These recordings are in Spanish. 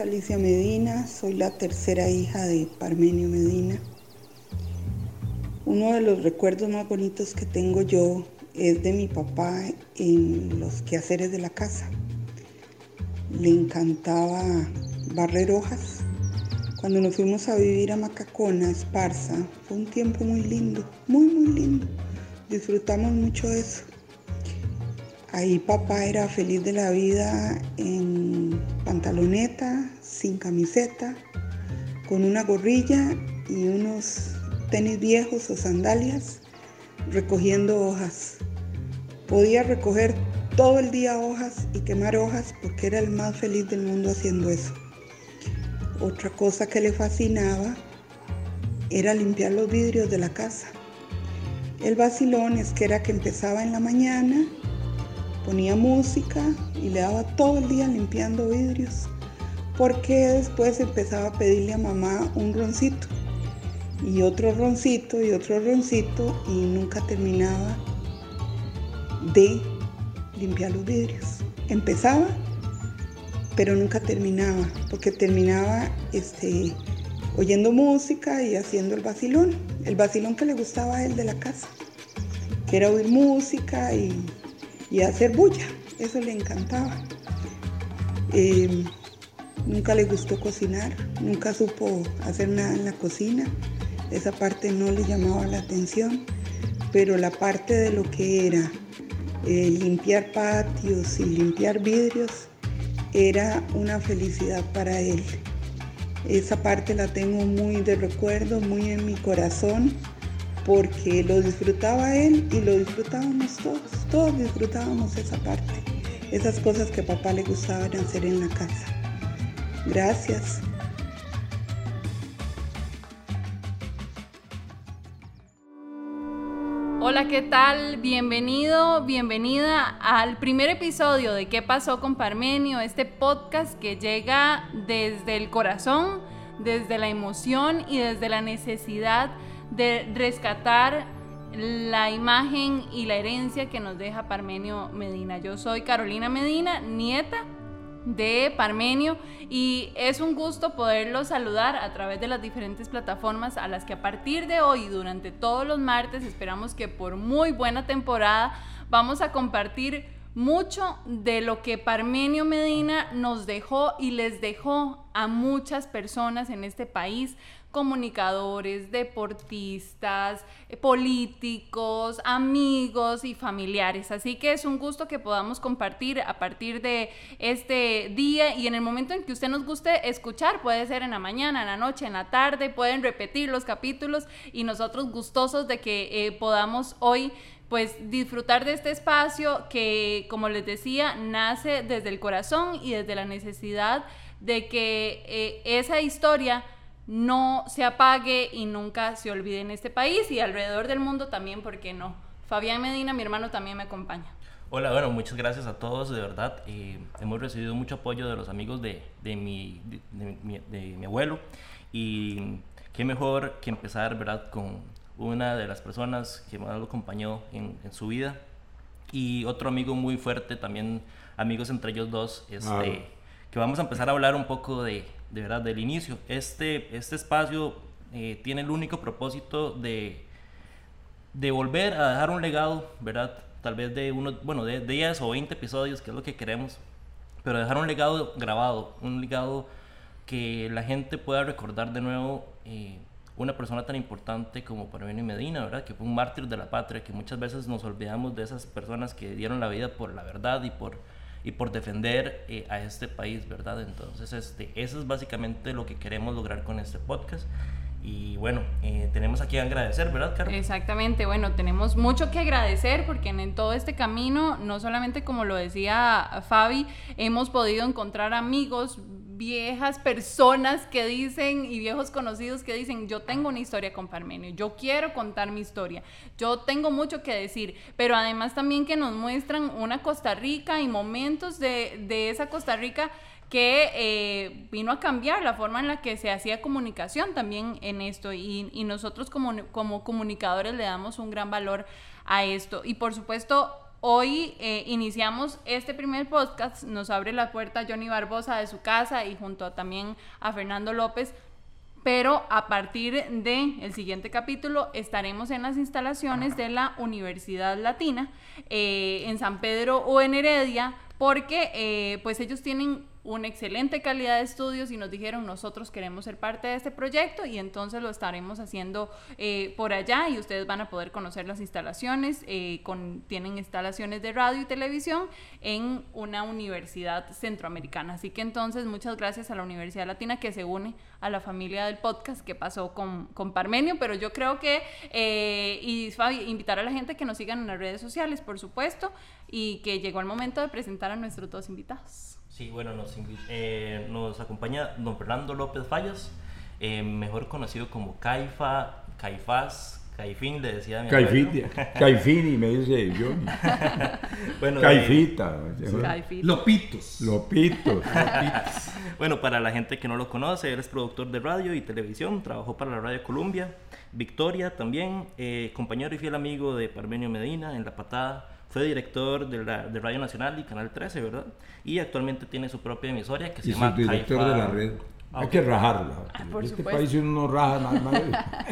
Alicia Medina, soy la tercera hija de Parmenio Medina. Uno de los recuerdos más bonitos que tengo yo es de mi papá en los quehaceres de la casa. Le encantaba barrer hojas. Cuando nos fuimos a vivir a Macacona, Esparza, fue un tiempo muy lindo, muy, muy lindo. Disfrutamos mucho eso. Ahí papá era feliz de la vida en pantaloneta, sin camiseta, con una gorrilla y unos tenis viejos o sandalias, recogiendo hojas. Podía recoger todo el día hojas y quemar hojas porque era el más feliz del mundo haciendo eso. Otra cosa que le fascinaba era limpiar los vidrios de la casa. El vacilón es que era que empezaba en la mañana ponía música y le daba todo el día limpiando vidrios, porque después empezaba a pedirle a mamá un roncito y otro roncito y otro roncito y nunca terminaba de limpiar los vidrios. Empezaba, pero nunca terminaba, porque terminaba este, oyendo música y haciendo el vacilón, el vacilón que le gustaba a él de la casa, que era oír música y y hacer bulla. Eso le encantaba. Eh, nunca le gustó cocinar, nunca supo hacer nada en la cocina. Esa parte no le llamaba la atención, pero la parte de lo que era eh, limpiar patios y limpiar vidrios era una felicidad para él. Esa parte la tengo muy de recuerdo, muy en mi corazón porque lo disfrutaba él y lo disfrutábamos todos, todos disfrutábamos esa parte, esas cosas que a papá le gustaban hacer en la casa. Gracias. Hola, ¿qué tal? Bienvenido, bienvenida al primer episodio de ¿Qué pasó con Parmenio? Este podcast que llega desde el corazón, desde la emoción y desde la necesidad de rescatar la imagen y la herencia que nos deja Parmenio Medina. Yo soy Carolina Medina, nieta de Parmenio y es un gusto poderlo saludar a través de las diferentes plataformas a las que a partir de hoy durante todos los martes esperamos que por muy buena temporada vamos a compartir mucho de lo que Parmenio Medina nos dejó y les dejó a muchas personas en este país comunicadores, deportistas, eh, políticos, amigos y familiares. Así que es un gusto que podamos compartir a partir de este día y en el momento en que usted nos guste escuchar, puede ser en la mañana, en la noche, en la tarde, pueden repetir los capítulos y nosotros gustosos de que eh, podamos hoy pues disfrutar de este espacio que, como les decía, nace desde el corazón y desde la necesidad de que eh, esa historia no se apague y nunca se olvide en este país y alrededor del mundo también, ¿por qué no? Fabián Medina, mi hermano, también me acompaña. Hola, bueno, muchas gracias a todos, de verdad. Eh, hemos recibido mucho apoyo de los amigos de, de, mi, de, mi, abuelo y qué mejor que empezar, ¿verdad?, con una de las personas que más lo acompañó en, en su vida y otro amigo muy fuerte, también amigos entre ellos dos, este, que vamos a empezar a hablar un poco de, de verdad, del inicio. Este, este espacio eh, tiene el único propósito de, de volver a dejar un legado, ¿verdad? Tal vez de unos, bueno, de 10 o 20 episodios, que es lo que queremos, pero dejar un legado grabado, un legado que la gente pueda recordar de nuevo eh, una persona tan importante como Parmenio Medina, ¿verdad? Que fue un mártir de la patria, que muchas veces nos olvidamos de esas personas que dieron la vida por la verdad y por y por defender eh, a este país, ¿verdad? Entonces, este, eso es básicamente lo que queremos lograr con este podcast. Y bueno, eh, tenemos aquí a agradecer, ¿verdad, Carlos? Exactamente, bueno, tenemos mucho que agradecer porque en todo este camino, no solamente como lo decía Fabi, hemos podido encontrar amigos, viejas personas que dicen y viejos conocidos que dicen, yo tengo una historia con Parmenio, yo quiero contar mi historia, yo tengo mucho que decir, pero además también que nos muestran una Costa Rica y momentos de, de esa Costa Rica que eh, vino a cambiar la forma en la que se hacía comunicación también en esto y, y nosotros como, como comunicadores le damos un gran valor a esto. Y por supuesto, Hoy eh, iniciamos este primer podcast, nos abre la puerta Johnny Barbosa de su casa y junto a, también a Fernando López, pero a partir del el siguiente capítulo estaremos en las instalaciones de la Universidad Latina eh, en San Pedro o en Heredia, porque eh, pues ellos tienen una excelente calidad de estudios y nos dijeron nosotros queremos ser parte de este proyecto y entonces lo estaremos haciendo eh, por allá y ustedes van a poder conocer las instalaciones, eh, con, tienen instalaciones de radio y televisión en una universidad centroamericana. Así que entonces muchas gracias a la Universidad Latina que se une a la familia del podcast que pasó con, con Parmenio, pero yo creo que, eh, y Fabi, invitar a la gente que nos sigan en las redes sociales, por supuesto, y que llegó el momento de presentar a nuestros dos invitados. Sí, bueno, nos, eh, nos acompaña don Fernando López Fallas, eh, mejor conocido como Caifa, Caifás, Caifín, le decía a mi Caifita, Caifini, me dice Johnny. bueno, Caifita. Caifita. Lopitos. Lopitos. bueno, para la gente que no lo conoce, él es productor de radio y televisión, trabajó para la Radio Columbia, Victoria también, eh, compañero y fiel amigo de Parmenio Medina en La Patada, fue director de, la, de Radio Nacional y Canal 13, ¿verdad? Y actualmente tiene su propia emisora que se y llama director de la red. Hay que rajarla. Ah, en este país uno no raja nada más.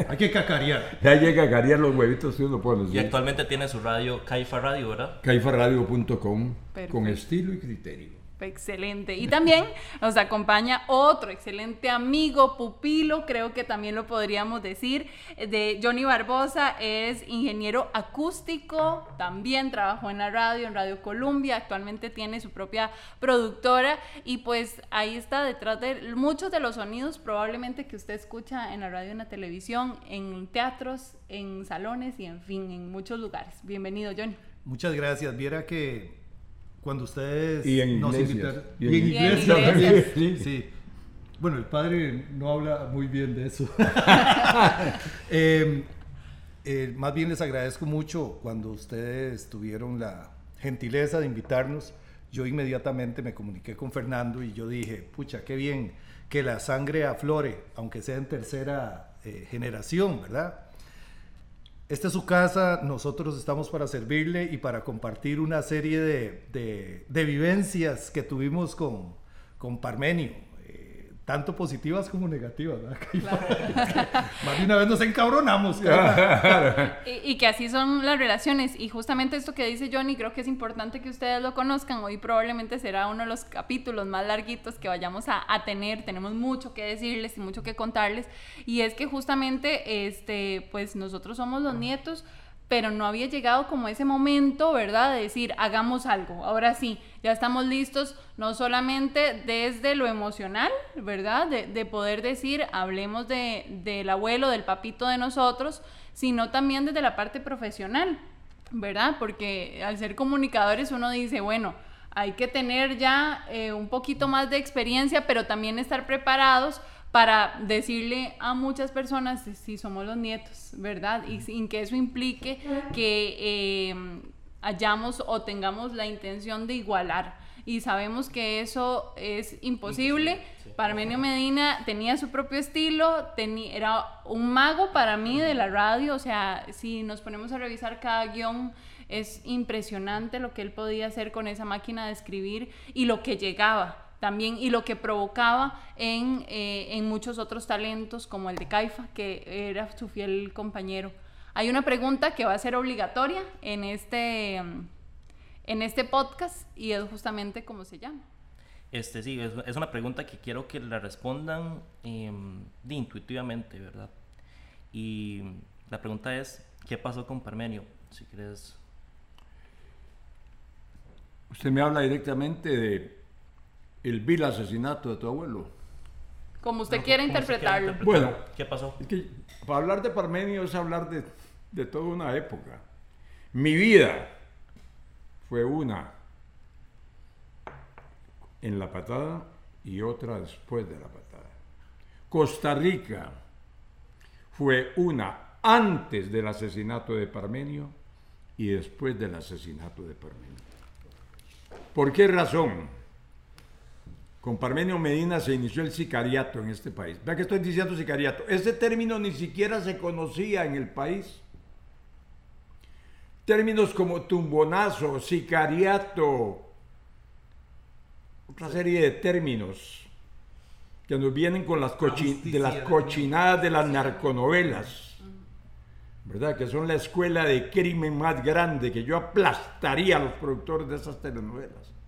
Hay que cacarear. Hay que cacarear los huevitos que uno pone. Y actualmente tiene su radio Caifa Radio, ¿verdad? Caifaradio.com con estilo y criterio. Excelente. Y también nos acompaña otro excelente amigo, pupilo, creo que también lo podríamos decir, de Johnny Barbosa. Es ingeniero acústico, también trabajó en la radio, en Radio Columbia, actualmente tiene su propia productora y pues ahí está detrás de muchos de los sonidos probablemente que usted escucha en la radio, en la televisión, en teatros, en salones y en fin, en muchos lugares. Bienvenido, Johnny. Muchas gracias. Viera que cuando ustedes y en nos invitaron. Y en, inglés también. Sí. sí. Bueno, el padre no habla muy bien de eso. eh, eh, más bien les agradezco mucho cuando ustedes tuvieron la gentileza de invitarnos. Yo inmediatamente me comuniqué con Fernando y yo dije, pucha, qué bien que la sangre aflore, aunque sea en tercera eh, generación, ¿verdad? Esta es su casa, nosotros estamos para servirle y para compartir una serie de, de, vivencias que tuvimos con, con Parmenio, tanto positivas como negativas. Claro. Más de una vez nos encabronamos. y, y, que así son las relaciones. Y justamente esto que dice Johnny, creo que es importante que ustedes lo conozcan. Hoy probablemente será uno de los capítulos más larguitos que vayamos a, a tener. Tenemos mucho que decirles y mucho que contarles. Y es que justamente, este, pues nosotros somos los nietos pero no había llegado como ese momento, ¿verdad? De decir, hagamos algo. Ahora sí, ya estamos listos, no solamente desde lo emocional, ¿verdad? De, de poder decir, hablemos de, del abuelo, del papito de nosotros, sino también desde la parte profesional, ¿verdad? Porque al ser comunicadores uno dice, bueno, hay que tener ya eh, un poquito más de experiencia, pero también estar preparados para decirle a muchas personas si somos los nietos, ¿verdad? Y sin que eso implique que eh, hayamos o tengamos la intención de igualar. Y sabemos que eso es imposible. Sí. Parmenio Medina tenía su propio estilo, era un mago para mí de la radio, o sea, si nos ponemos a revisar cada guion, es impresionante lo que él podía hacer con esa máquina de escribir y lo que llegaba también y lo que provocaba en, eh, en, muchos otros talentos como el de Caifa, que era su fiel compañero. Hay una pregunta que va a ser obligatoria en este, en este podcast y es justamente cómo se llama. Este, sí, es, es una pregunta que quiero que la respondan eh, intuitivamente, ¿verdad? Y la pregunta es, ¿qué pasó con Parmenio? Si quieres... Usted me habla directamente de el vil asesinato de tu abuelo. Como usted no, quiera interpretarlo. Interpretar? Bueno, ¿qué pasó? Es que para hablar de Parmenio es hablar de, de toda una época. Mi vida fue una en la patada y otra después de la patada. Costa Rica fue una antes del asesinato de Parmenio y después del asesinato de Parmenio. ¿Por qué razón? Con Parmenio Medina se inició el sicariato en este país. Vea que estoy diciendo sicariato. Ese término ni siquiera se conocía en el país. Términos como tumbonazo, sicariato, otra serie de términos que nos vienen con las, de las cochinadas de las narconovelas, ¿verdad? Que son la escuela de crimen más grande, que yo aplastaría a los productores de esas telenovelas.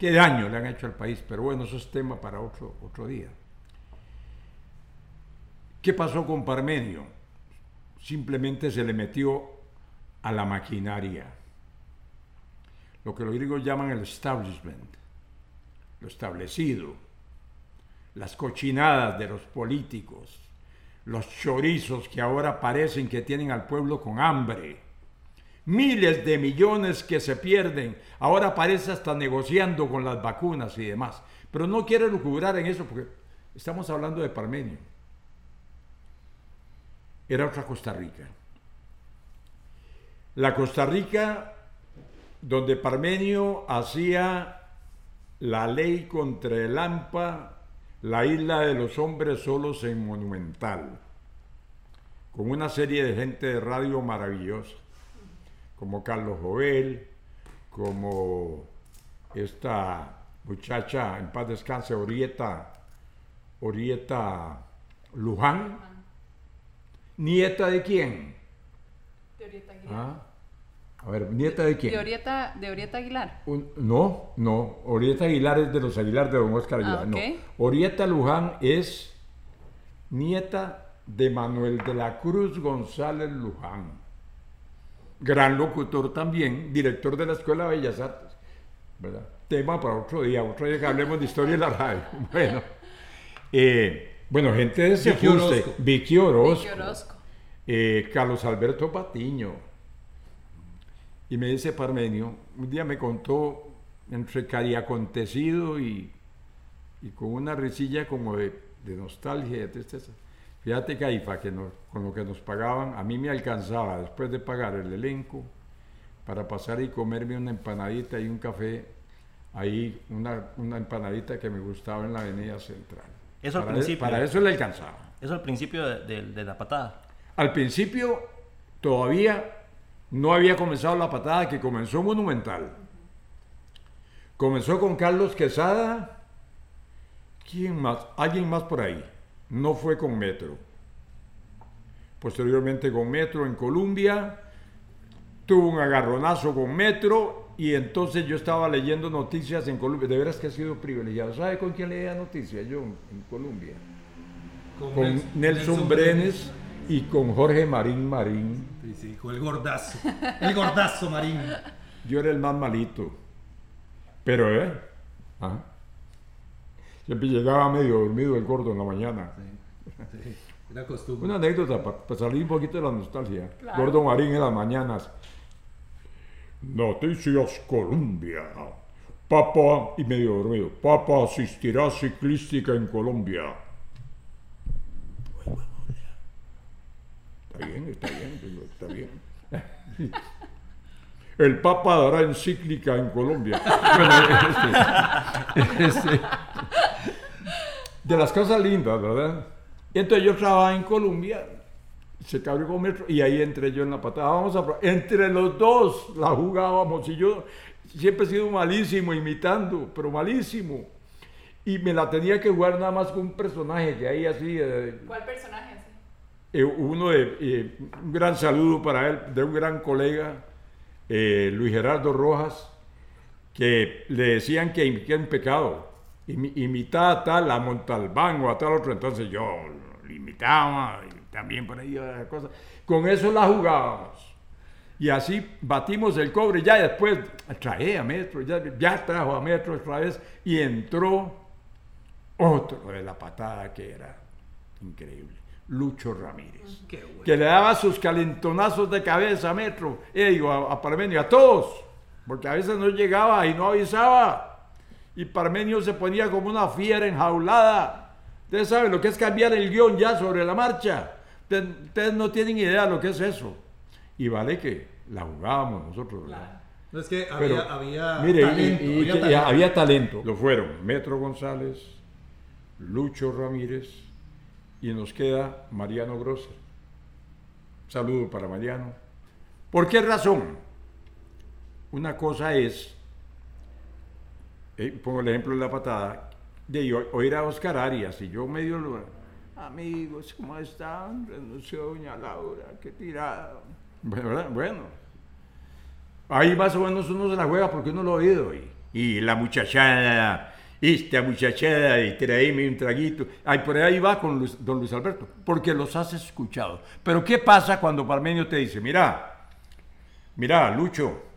Qué daño le han hecho al país, pero bueno, eso es tema para otro, otro día. ¿Qué pasó con Parmenio? Simplemente se le metió a la maquinaria, lo que los griegos llaman el establishment, lo establecido, las cochinadas de los políticos, los chorizos que ahora parecen que tienen al pueblo con hambre miles de millones que se pierden. Ahora parece hasta negociando con las vacunas y demás. Pero no quiero lucubrar en eso porque estamos hablando de Parmenio. Era otra Costa Rica. La Costa Rica donde Parmenio hacía la ley contra el AMPA, la isla de los hombres solos en Monumental, con una serie de gente de radio maravillosa como Carlos Jovel, como esta muchacha, en paz descanse, Orieta, Orieta Luján. ¿Nieta de quién? De Orieta Aguilar. ¿Ah? A ver, ¿nieta de quién? De Orieta, de Orieta Aguilar. no, no. Orieta Aguilar es de los Aguilar de Don Oscar Aguilar. Ah, no. Orieta Luján es nieta de Manuel de la Cruz González Luján gran locutor también, director de la Escuela de Bellas Artes. ¿verdad? Tema para otro día, otro día que hablemos de historia de la radio. Bueno, eh, bueno gente de ese Vicky Vicky Orozco, eh, Carlos Alberto Patiño. Y me dice Parmenio, un día me contó entre cariacontecido y, y con una risilla como de, de nostalgia y de tristeza Fíjate, Caifa, que con lo que nos pagaban, a mí me alcanzaba, después de pagar el elenco, para pasar y comerme una empanadita y un café, ahí una, empanadita que me gustaba en la Avenida Central. Eso al para principio. para eso le alcanzaba. Eso al principio de, la patada. Al principio todavía no había comenzado la patada que comenzó monumental. Comenzó con Carlos Quesada. ¿Quién más? ¿Alguien más por ahí? No fue con Metro. Posteriormente con Metro en Colombia, tuvo un agarronazo con Metro y entonces yo estaba leyendo noticias en Colombia. De veras que he sido privilegiado. ¿Sabe con quién leía noticias yo en Colombia? Con, Nelson, Brenes y con Jorge Marín Marín. Sí, sí, con el gordazo. El gordazo Marín. Yo era el más malito. Pero, ¿eh? Siempre llegaba medio dormido el gordo en la mañana. Sí, Era costumbre. Una anécdota para, salir un poquito de la nostalgia. Gordo Marín en las mañanas. Noticias Colombia. Papa, y medio dormido, Papa asistirá a ciclística en Colombia. Está bien, está bien, está bien. El Papa dará encíclica en Colombia. Este, este, de las cosas lindas, ¿verdad? Y entonces yo trabajaba en Colombia, se cabrió con metro, y ahí entré yo en la patada. Vamos a entre los dos la jugábamos, y yo siempre he sido malísimo imitando, pero malísimo. Y me la tenía que jugar nada más con un personaje que ahí así. Eh, ¿Cuál personaje? Eh, uno de, eh, un gran saludo para él, de un gran colega, Luis Gerardo Rojas, que le decían que, que un pecado imitaba a tal, a Montalbán o a tal otro, entonces yo lo imitaba y también por ahí cosas. Con eso la jugábamos. Y así batimos el cobre, ya después trae a Metro, ya, ya trajo a Metro otra vez y entró otro de la patada que era increíble. Lucho Ramírez, que le daba sus calentonazos de cabeza a Metro, y digo, a, a Parmenio, a todos, porque a veces no llegaba y no avisaba y Parmenio se ponía como una fiera enjaulada. Ustedes saben lo que es cambiar el guion ya sobre la marcha. Ustedes, no tienen idea de lo que es eso. Y vale que la jugábamos nosotros, ¿verdad? No es que Pero, había, había mire, y- talento, y- y había que- talento. había talento. Lo fueron Metro González, Lucho Ramírez y nos queda Mariano Grosser. Saludo para Mariano. ¿Por qué razón? Una cosa es, eh, pongo el ejemplo de la patada, de oír a Oscar Arias y yo medio lo... Amigos, ¿cómo están? Renunció doña Laura, qué tirada. Bueno, bueno, Ahí más o menos uno se la juega porque uno lo ha oído. Y, y la muchachada, esta muchachada, y traíme un traguito. Ay, por ahí va con don Luis Alberto, porque los has escuchado. Pero ¿qué pasa cuando Parmenio te dice, mira, mira, Lucho,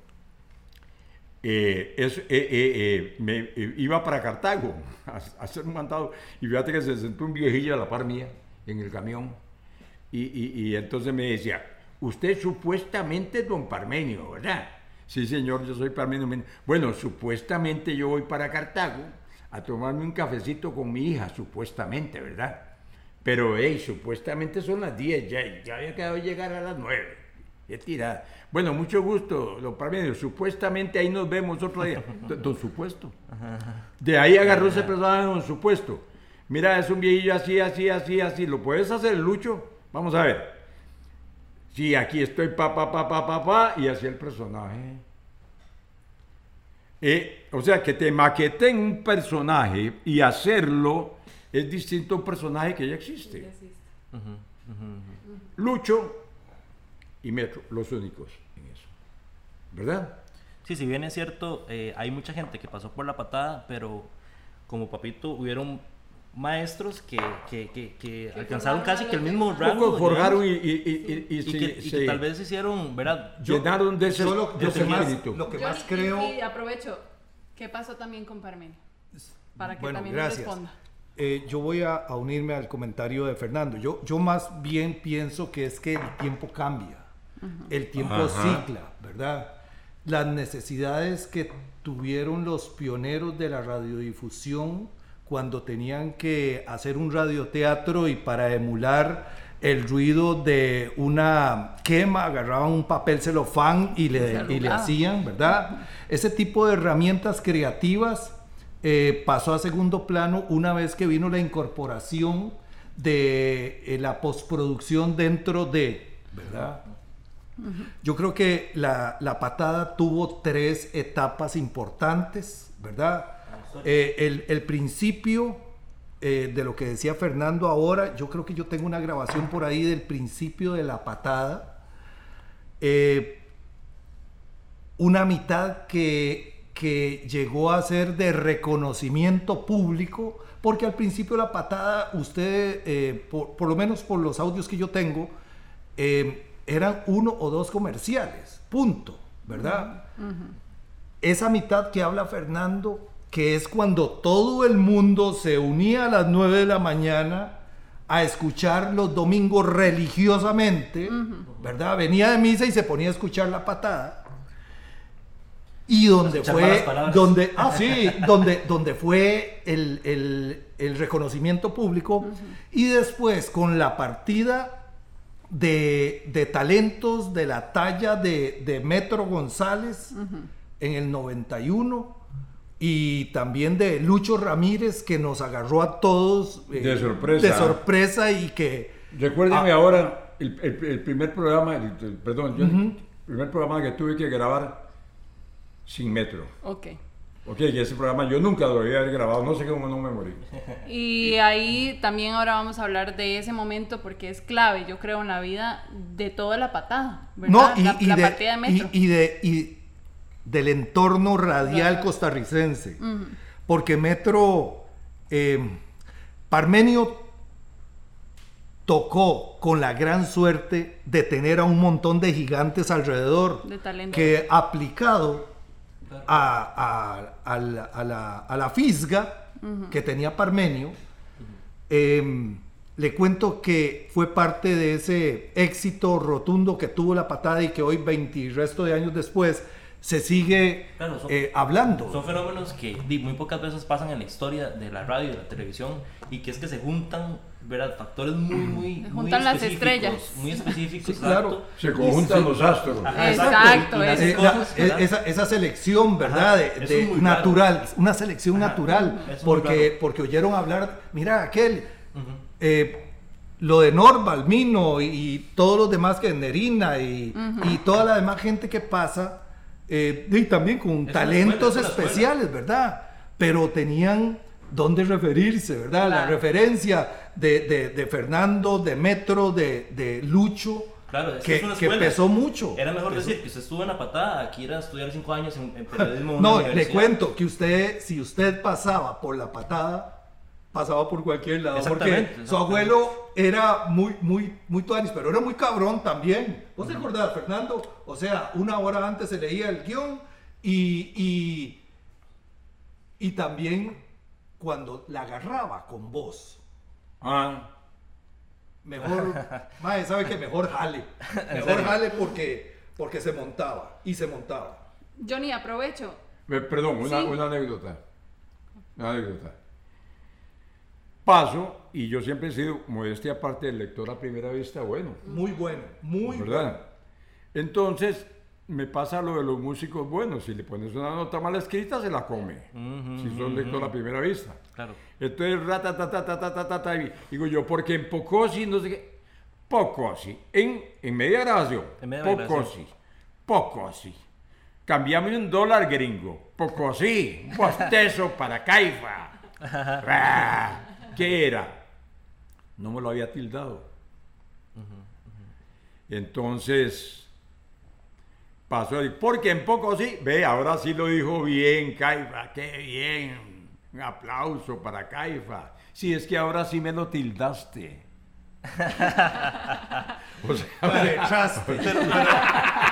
eh, eh, eh, eh, me iba para Cartago a, a hacer un mandado y fíjate que se sentó un viejillo a la par mía en el camión y, y- entonces me decía, usted supuestamente es don Parmenio, ¿verdad? Sí, señor, yo soy Parmenio. Men- Bueno, supuestamente yo voy para Cartago a tomarme un cafecito con mi hija, supuestamente, ¿verdad? Pero, hey, supuestamente son las 10, ya, ya había quedado llegar a las 9. Qué tirada. Bueno, mucho gusto, don Parmenio. Supuestamente ahí nos vemos otro día. Don, supuesto. De ahí agarró ese personaje, don supuesto. Mira, es un viejillo así, así, así, así. ¿Lo puedes hacer, Lucho? Vamos a ver. Sí, aquí estoy, pa, pa, pa, pa, pa, pa, y así el personaje. Eh, o sea, que te maqueten un personaje y hacerlo es distinto a un personaje que ya existe. Lucho y Metro, los únicos en eso. ¿Verdad? Sí, si bien es cierto, eh, hay mucha gente que pasó por la patada, pero como papito hubieron maestros que, que, que, que alcanzaron casi que el mismo rango. Forjaron y, y- y- y- que, y que se tal vez hicieron, ¿verdad? llenaron de ese, yo lo- de ese que más- lo que Johnny, más y- creo... Y, aprovecho, ¿qué pasó también con Parmenio? Para que Bueno, también gracias. responda. Eh, yo voy a, a unirme al comentario de Fernando. Yo, yo más bien pienso que es que el tiempo cambia, el tiempo Ajá. cicla, ¿verdad? Las necesidades que tuvieron los pioneros de la radiodifusión cuando tenían que hacer un radioteatro y para emular el ruido de una quema, agarraban un papel celofán y le, y le hacían, ¿verdad? Ese tipo de herramientas creativas eh, pasó a segundo plano una vez que vino la incorporación de eh, la postproducción dentro de, ¿verdad? Yo creo que la, la patada tuvo tres etapas importantes, ¿verdad? Eh, el, el principio eh, de lo que decía Fernando ahora, yo creo que yo tengo una grabación por ahí del principio de la patada. Eh, una mitad que, que llegó a ser de reconocimiento público, porque al principio la patada, usted, por, por lo menos por los audios que yo tengo, eh, eran uno o dos comerciales, punto, ¿verdad? Esa mitad que habla Fernando, que es cuando todo el mundo se unía a las 9 de la mañana a escuchar los domingos religiosamente, ¿verdad? Venía de misa y se ponía a escuchar la patada. Y donde fue, palabras. donde, ah, sí, donde, donde fue el, el- el reconocimiento público. Y después con la partida de, de talentos de la talla de, de Metro González en el 91 y también de Lucho Ramírez que nos agarró a todos eh, De sorpresa. de sorpresa y que Recuérdenme Ah. ahora el, el- el primer programa, el- el- perdón, yo, el primer programa que tuve que grabar sin metro. Ok. Ok, y ese programa yo nunca lo había grabado, no sé cómo no me morí. Y ahí también ahora vamos a hablar de ese momento porque es clave, yo creo, en la vida de toda la patada, no ¿verdad? y, la, y la de, partida de metro. y- y de- y del entorno radial Claro. costarricense porque Metro eh, Parmenio tocó con la gran suerte de tener a un montón de gigantes alrededor De talento. que aplicado a, a- a la, a la- a la fisga que tenía Parmenio, em, le cuento que fue parte de ese éxito rotundo que tuvo la patada y que hoy, 20 y resto de años después, se sigue Claro, son- eh, hablando. Son fenómenos que muy pocas veces pasan en la historia de la radio y de la televisión y que es que se juntan ¿verdad? factores muy, muy, Se muy juntan las específicos, estrellas. Muy específicos, Sí, claro. exacto. Se conjuntan los astros. Ajá, Exacto, y- y las es- Eh, la- cosas, ¿verdad? esa, esa selección, ¿verdad? Ajá, de, de es muy natural, una selección Ajá, natural, es muy porque, raro. porque oyeron hablar, mira aquel, eh, lo de Norval, Mino y, y todos los demás que Nerina y, y toda la demás gente que pasa, eh, y también con una talentos especiales, ¿verdad? Pero tenían dónde referirse, ¿verdad? La Claro. referencia de, de- de Fernando, de Metro, de, de Lucho, Claro, que, es que pesó mucho. Era mejor Pesó. decir que usted estuvo en la patada, aquí era estudiar cinco años en, en periodismo. No, le cuento que usted, si usted pasaba por la patada, pasaba por cualquier lado. Porque Exactamente, su abuelo era muy, muy, muy tuanis, pero era muy cabrón también. ¿Vos te acordás, Fernando? O sea, una hora antes se leía el guion y, y, y también cuando la agarraba con voz. Ah, Mejor, mae, ¿sabe qué? Mejor jale. Mejor jale porque, porque se montaba y se montaba. Johnny, aprovecho. eh, perdón, una, Sí. una anécdota. Una anécdota paso, y yo siempre he sido, modestia aparte del lector a primera vista, bueno. Muy bueno, muy ¿verdad? bueno. Entonces, me pasa lo de los músicos buenos. Si le pones una nota mal escrita, se la come. Si son lector a primera vista. Entonces, rata, digo yo, porque en Pocosi, no sé qué. Pocosi, en, en media grabación. En media Pocosi, Pocosi. cambiamos un dólar gringo. Pocosi, bostezo para Caifa. ¿Qué era? No me lo había tildado. Entonces, pasó, ahí, porque en Pocosi, ve, ahora sí lo dijo bien, Caifa, qué bien. Un aplauso para Caifa. Sí, es que ahora sí me lo tildaste. o sea.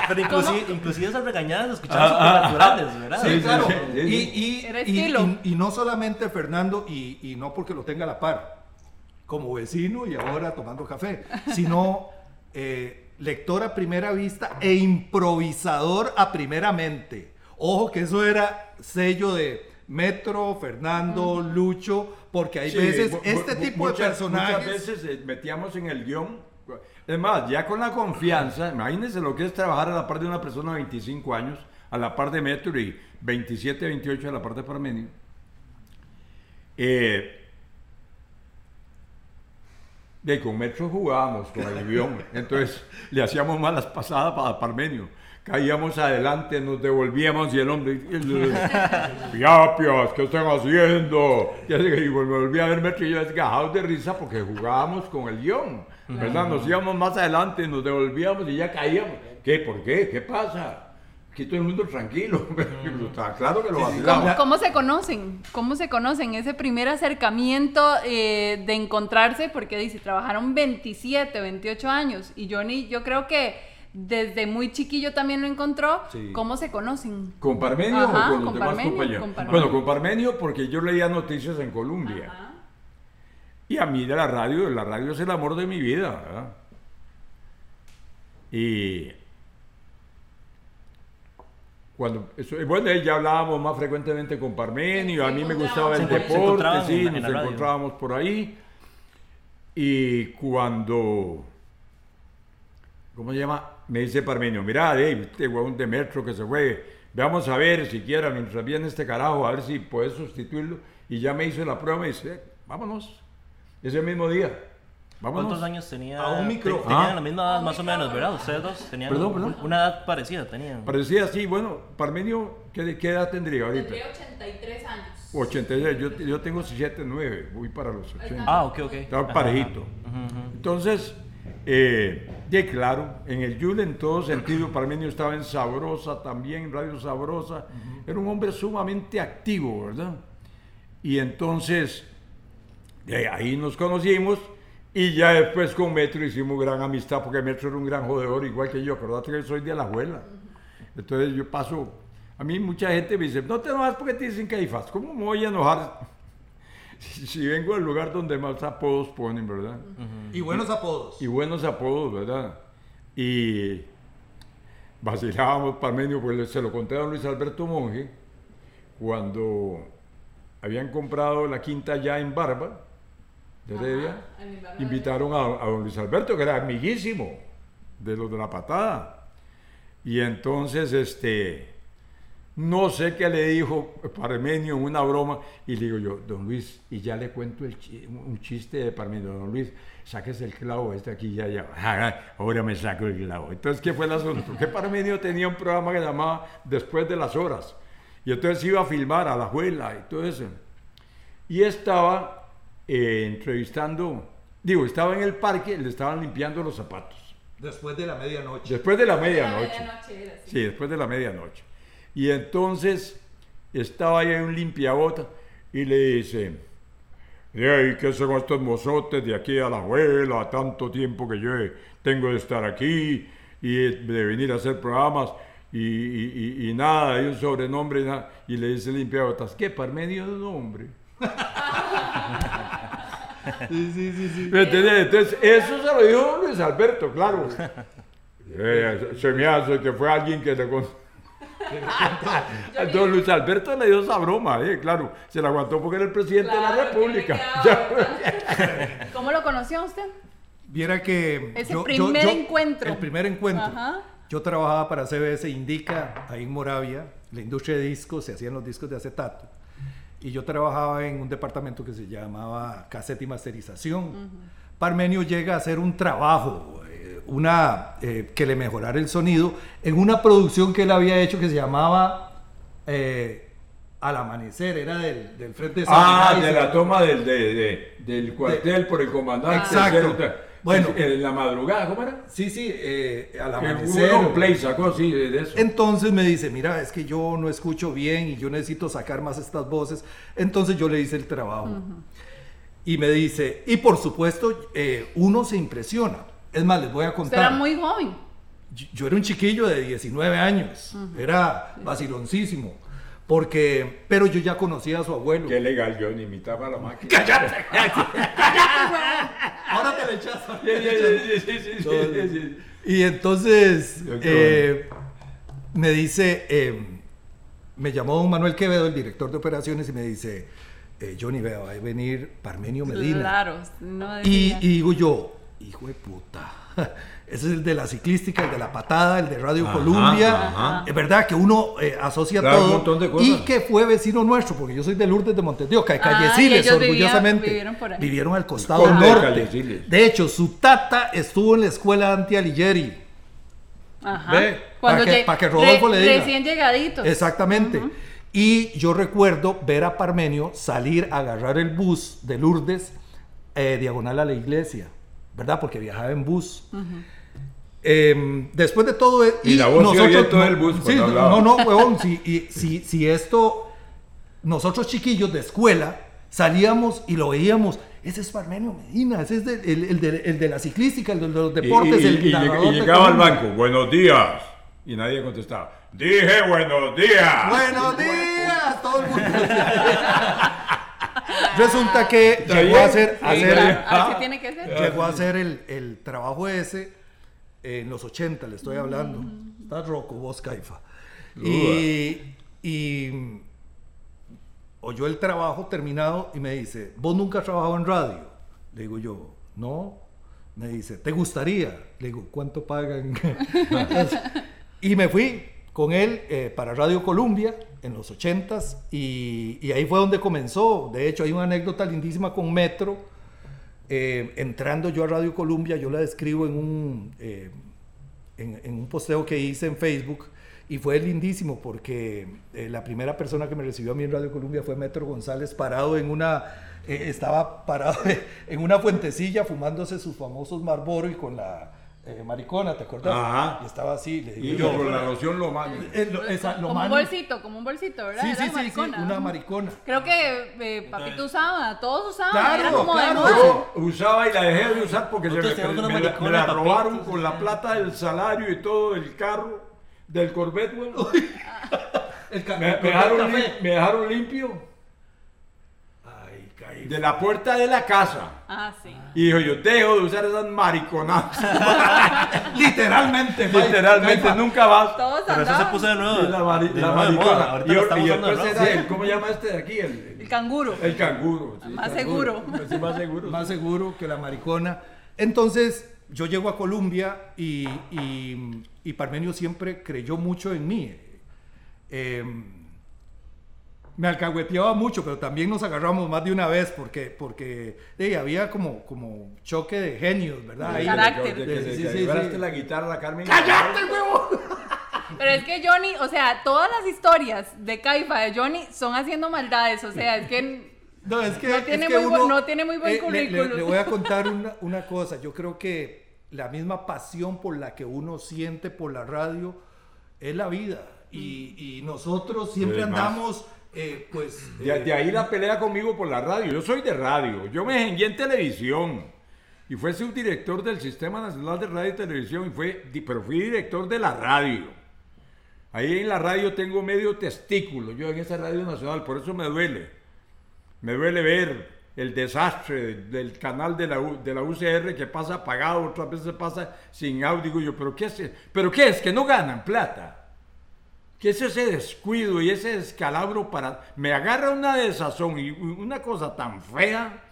Pero inclusive, inclusive esas regañadas se escuchaban Ah, ah, naturales, ¿verdad? Sí, claro. sí, sí, Y, sí. y- Era y- estilo. y- y no solamente Fernando, y, y no porque lo tenga a la par, como vecino y ahora tomando café, sino eh, lector a primera vista e improvisador a primera mente. Ojo que eso era sello de Metro, Fernando, Lucho, porque hay Sí, veces este tipo de personajes... Muchas veces eh, metíamos en el guion. Es más, ya con la confianza, imagínense lo que es trabajar a la par de una persona de 25 años, a la par de Metro y 27, 28 a la par de Parmenio. Eh, de con Metro jugábamos con el guion, entonces le hacíamos malas pasadas para Parmenio. Caíamos adelante, nos devolvíamos y el hombre, piapias, ¿qué están haciendo? Y así que, y me volví a ver Metro y yo desgajados de risa porque jugábamos con el guion, ¿verdad? Nos íbamos más adelante, nos devolvíamos y ya caíamos. ¿Qué? ¿Por qué? ¿Qué pasa? Aquí todo el mundo tranquilo. Está claro que lo vacilamos. ¿Cómo, cómo se conocen? ¿Cómo se conocen? Ese primer acercamiento eh, de encontrarse, porque dice, trabajaron 27, 28 años. Y Johnny, yo creo que desde muy chiquillo también lo encontró. Sí. ¿Cómo se conocen? ¿Con Parmenio Ajá, o con los con demás Parmenio, compañeros? con Parmenio. Bueno, con Parmenio porque yo leía noticias en Colombia. Ajá. Y a mí de la radio, la radio es el amor de mi vida, ¿verdad? Y cuando, eso, bueno, ya hablábamos más frecuentemente con Parmenio, a mí me gustaba el deporte, sí, en la- en nos encontrábamos por ahí. Y cuando, ¿cómo se llama? Me dice Parmenio, mira, Dave, este huevón de metro que se fue, veamos a ver siquiera mientras viene este carajo, a ver si puedes sustituirlo. Y ya me hizo la prueba y me dice, "Eh, vámonos, ese mismo día, vámonos. ¿Cuántos años tenía? A un micrófono. Tenían Ah. la misma edad más o menos, ¿verdad? Ustedes dos tenían Perdón, perdón. una edad parecida, tenían. Parecía así, bueno, Parmenio, ¿qué, qué edad tendría ahorita? Tendría 83 años. 86, yo, yo tengo 7, 9, voy para los 80. Ah, ok, ok. Estaba Ajá, parejito. ajá. Ujú. Entonces, eh, de claro, en el Yule en todo sentido, Parmenio estaba en Sabrosa también, Radio Sabrosa. Era un hombre sumamente activo, ¿verdad? Y entonces, de ahí nos conocimos y ya después con Metro hicimos gran amistad porque Metro era un gran jodedor, igual que yo. Acordate que soy de la abuela. Entonces yo paso, a mí mucha gente me dice, no te enojas porque te dicen caifás. ¿Cómo me voy a enojar si, vengo al lugar donde más apodos ponen, verdad? Y buenos apodos. Y buenos apodos, ¿verdad? Y vacilábamos Parmenio, pues se lo conté a don Luis Alberto Monge, cuando habían comprado la quinta ya en Barba, de Heredia, invitaron a, a don Luis Alberto, que era amiguísimo de los de la patada. Y entonces, este, no sé qué le dijo Parmenio en una broma, y le digo yo, don Luis, y ya le cuento el chi- un chiste de Parmenio, don Luis, sáquese el clavo, este aquí ya, ya, "Ah, ahora me saco el clavo. Entonces, ¿qué fue el asunto? Que Parmenio tenía un programa que llamaba Después de las Horas, y entonces iba a filmar a la abuela y todo eso. Y estaba eh, entrevistando, digo, estaba en el parque, le estaban limpiando los zapatos. Después de la medianoche. Después de la La medianoche. así. Sí, después de la medianoche. Y entonces estaba ahí un limpiabota y le dice, ahí, ¿qué son estos mozotes de aquí a la abuela? Tanto tiempo que yo tengo de estar aquí y de venir a hacer programas y, y- y- y nada, hay un sobrenombre y nada. Y le dice limpiabotas, ¿qué? Parmenio de nombre. Sí, sí, sí, sí. ¿Me entiendes? Entonces, eso se lo dijo Luis Alberto, claro. Eh, se me hace que fue alguien que le contó. Don Luis Alberto le dio esa broma, eh, claro. Se la aguantó porque era el presidente de la República. ¿Cómo lo conoció usted? Viera que... Ese primer encuentro. El primer encuentro. Ajá. Yo trabajaba para CBS Indica, ahí en Moravia, la industria de discos, se hacían los discos de acetato. Y yo trabajaba en un departamento que se llamaba cassette y masterización. Parmenio llega a hacer un trabajo, eh, una, eh, que le mejorara el sonido, en una producción que él había hecho que se llamaba eh, Al Amanecer, era del, del Frente de San Ah, de la toma del, de- de- del cuartel por el comandante. Exacto. Bueno, Bueno. en la madrugada, ¿cómo era? Sí, sí, eh, Al Amanecer. Uno Play sacó así de de eso. Entonces me dice, mira, es que yo no escucho bien y yo necesito sacar más estas voces. Entonces yo le hice el trabajo. Y me dice, y por supuesto, eh, uno se impresiona. Es más, les voy a Usted contar. era muy joven. Yo- Yo era un chiquillo de 19 años. Era vaciloncísimo. Porque, pero yo ya conocía a su abuelo. Qué legal, yo ni imitaba a la máquina. Ahora te le echas. Sí, sí, sí, sí, sí, sí, sí. Y entonces eh, me dice, eh, me llamó don Manuel Quevedo, el director de operaciones, y me dice, eh, Johnny, vea, va a venir Parmenio Medina. Claro. No Y, y digo yo, hijo de puta. Ese es el de la ciclística, el de la patada, el de Radio Ajá, Columbia. ajá. Es verdad que uno eh, asocia Claro, un todo. montón de cosas. Y que fue vecino nuestro, porque yo soy de Lourdes de Montedioca, de Ah, y Calleciles, orgullosamente. vivieron por ahí. Vivieron al costado de norte. De hecho, su tata estuvo en la escuela Anti Alighieri. Ajá. Ve, Cuando pa' que- lleg- pa' que Rodolfo le diga. Recién llegaditos. Exactamente. Y yo recuerdo ver a Parmenio salir a agarrar el bus de Lourdes eh, diagonal a la iglesia, ¿verdad? Porque viajaba en bus. Eh, después de todo... eh, Y la voz todo no- el bus sí, no, no, huevón, si, y- si, si esto... Nosotros chiquillos de escuela salíamos y lo veíamos. Ese es Parmenio Medina, ese es de- el, el de, el de la ciclística, el de los Y, deportes. y- el y- y lleg- y de llegaba al banco, buenos días. Y nadie contestaba. Dije buenos días. Buenos días, todo el mundo. Resulta que Está llegó a hacer, a sí, hacer- Claro, Ah. así tiene que ser. llegó a hacer el, el trabajo ese en los 80, le estoy hablando. Estás roco, vos, Caifa. Y, y oyó el trabajo terminado y me dice, ¿vos nunca has trabajado en radio? Le digo yo, no. Me dice, ¿te gustaría? Le digo, ¿cuánto pagan? y me fui con él eh, para Radio Columbia en los 80s y, ahí fue donde comenzó. De hecho, hay una anécdota lindísima con Metro. Eh, entrando yo a Radio Columbia, yo la describo en un, eh, en, un posteo que hice en Facebook y fue lindísimo porque eh, la primera persona que me recibió a mí en Radio Columbia fue Metro González parado en una, estaba parado en una fuentecilla fumándose sus famosos Marlboro y con la eh, maricona, ¿te acuerdas? Ajá. Y estaba así, le Y digo yo. con la loción lo mano. eh, lo- esa- lo como mano- un bolsito, como un bolsito, ¿verdad? Sí, sí, sí, una maricona. Creo que eh, Papito usaba, todos usaban, Claro, era como claro. de. Yo usaba y la dejé de usar porque se me, una me la- maricona me la robaron con la plata del salario y todo el carro del Corvette, güey. El ca- Me, el me dejaron café. lim- me dejaron limpio. De la puerta de la casa. Ah, sí. Y dijo, yo dejo de usar esas mariconadas. Literalmente. Literalmente, nunca vas. Todos Pero eso se puso de nuevo. La, mari- de la nuevo maricona. Ahorita Y, lo estamos y usando de después nuevo. era el- ¿cómo llama este de aquí? El, El canguro. el canguro. sí, Más canguro. seguro. Sí, más seguro. más seguro que la maricona. Entonces, yo llego a Colombia y, y, y Parmenio siempre creyó mucho en mí. Eh, me alcahueteaba mucho, pero también nos agarramos más de una vez porque, porque había como, como choque de genios, ¿verdad? Ahí- Carácter. De Sí, de sí, la guitarra Carmen. ¡Cállate, huevo! Pero es que Johnny, o sea, todas las historias de Caifa de Johnny son haciendo maldades. O sea, es que No, es que, No tiene es que muy buen- uno- no tiene muy buen eh, le- le- currículum. Le, voy a contar una, una cosa. Yo creo que la misma pasión por la que uno siente por la radio es la vida. Y, y nosotros siempre andamos, eh, pues... De, eh, de ahí la pelea conmigo por la radio. Yo soy de radio. Yo me engengué en televisión. Y fui subdirector del Sistema Nacional de Radio y Televisión. Y fue, pero fui director de la radio. Ahí en la radio tengo medio testículo. Yo en esa radio nacional. Por eso me duele. Me duele ver el desastre del canal de la, de la UCR que pasa apagado. Otras veces pasa sin audio. Digo yo, ¿pero qué es? ¿Pero qué es? Que no ganan plata. ¿Qué es ese descuido y ese descalabro para... Me agarra una desazón y una cosa tan fea,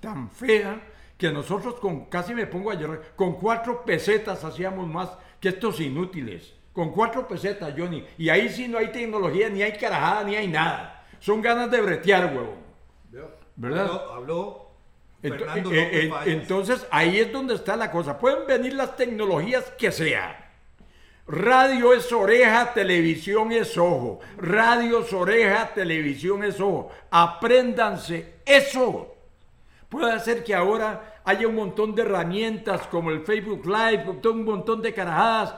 tan fea, que nosotros con, casi me pongo a llorar, con cuatro pesetas hacíamos más que estos inútiles. Con cuatro pesetas, Johnny. Y ahí sí no hay tecnología, ni hay carajada, ni hay nada. Son ganas de bretear, huevo. ¿Verdad? Habló, habló Fernando eh, López eh, Fallas. entonces ahí es donde está la cosa. Pueden venir las tecnologías que sea. Radio es oreja, televisión es ojo. Radio es oreja, televisión es ojo. Apréndanse eso. Puede ser que ahora haya un montón de herramientas como el Facebook Live, un montón de carajadas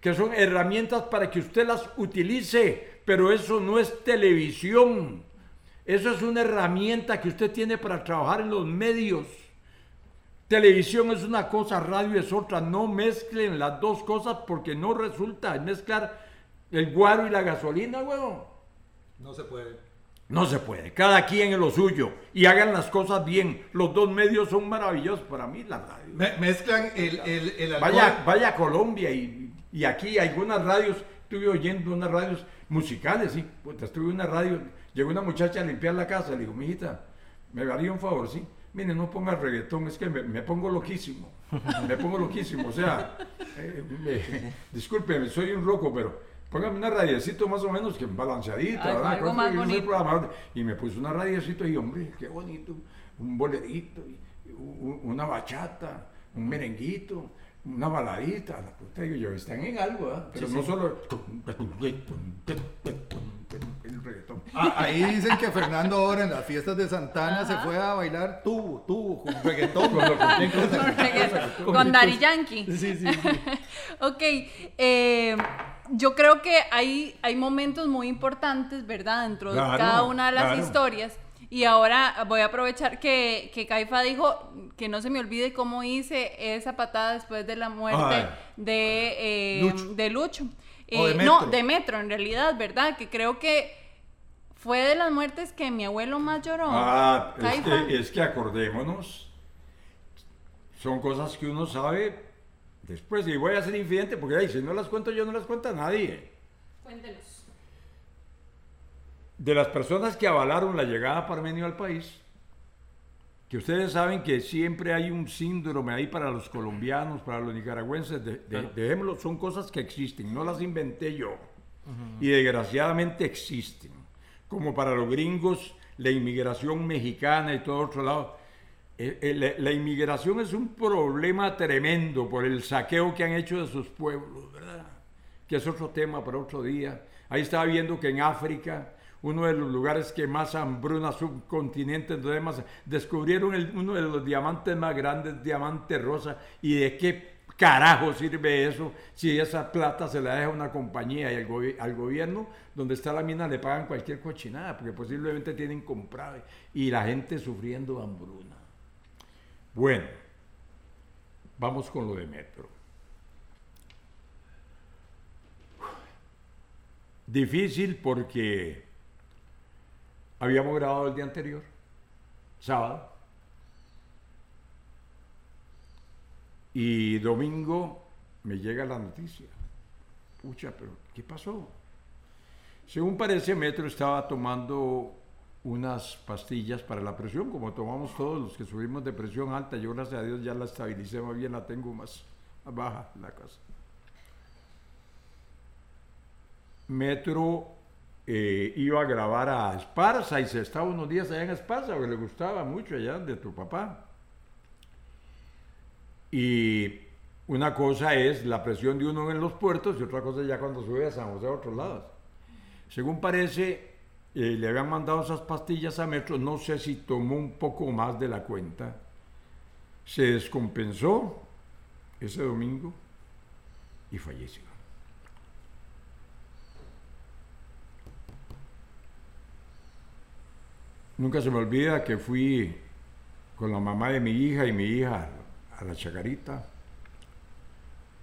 que son herramientas para que usted las utilice, pero eso no es televisión. Eso es una herramienta que usted tiene para trabajar en los medios. Televisión es una cosa, radio es otra. No mezclen las dos cosas porque no resulta mezclar el guaro y la gasolina, huevón. No se puede. No se puede. Cada quien en lo suyo y hagan las cosas bien. Los dos medios son maravillosos para mí, la radio. Me- mezclan el, el, el. Vaya, vaya a Colombia y, y aquí algunas radios, estuve oyendo unas radios musicales, sí. Estuve en una radio, llegó una muchacha a limpiar la casa, le digo, mijita, me haría un favor, sí. Mire, no ponga reggaetón, es que me, me pongo loquísimo. Me pongo loquísimo, o sea, eh, me- discúlpeme, soy un roco, pero póngame una radiecito más o menos que balanceadita, ¿verdad? algo más yo bonito. Y me puso una radiecito y, hombre, qué bonito, un bolerito, una bachata, un merenguito, una baladita. La puta, digo yo, están en algo, ¿verdad? Pero no solo el reggaetón. Ah, ahí dicen que Fernando ahora en las fiestas de Santana se fue a bailar tubo, tubo, con reggaetón. Con reggaetón, con Daddy Yankee. Sí, sí, sí. Ok, eh, yo creo que hay, hay momentos muy importantes, ¿verdad? Dentro de cada una de las claro. historias. Y ahora voy a aprovechar que, que Caifa dijo que no se me olvide cómo hice esa patada después de la muerte Ay. de, eh, Lucho. de Lucho. De Eh, no, de Metro, en realidad, ¿verdad? Que creo que fue de las muertes que mi abuelo más lloró. Ah, es que, es que acordémonos, son cosas que uno sabe después, y voy a ser infidente porque ay, si no las cuento yo, no las cuenta nadie. Cuéntenos. De las personas que avalaron la llegada de Parmenio al país, que ustedes saben que siempre hay un síndrome ahí para los colombianos, para los nicaragüenses, de- de- dejémoslo, son cosas que existen, no las inventé yo, y desgraciadamente existen, como para los gringos, la inmigración mexicana y todo otro lado. Eh, eh, la, la inmigración es un problema tremendo por el saqueo que han hecho de sus pueblos, ¿verdad? Que es otro tema para otro día. Ahí estaba viendo que en África, uno de los lugares que más hambruna subcontinente, donde más descubrieron uno de los diamantes más grandes, diamante rosa, y de qué carajo sirve eso si esa plata se la deja una compañía y al, al gobierno donde está la mina le pagan cualquier cochinada porque posiblemente tienen comprado y la gente sufriendo hambruna. Bueno, vamos con lo de Metro. Difícil porque habíamos grabado el día anterior. sábado. Y domingo me llega la noticia. Pucha, pero ¿qué pasó? Según parece, Metro estaba tomando unas pastillas para la presión, como tomamos todos los que subimos de presión alta. Yo, gracias a Dios, ya la estabilicé más bien, la tengo más, baja la cosa. Metro eh, iba a grabar a Esparza y se estaba unos días allá en Esparza, porque le gustaba mucho allá de tu papá. Y una cosa es la presión de uno en los puertos y otra cosa ya cuando sube a San José a otros lados. Según parece, eh, le habían mandado esas pastillas a Metro, no sé si tomó un poco más de la cuenta. Se descompensó ese domingo y falleció. Nunca se me olvida que fui con la mamá de mi hija y mi hija a la chacarita,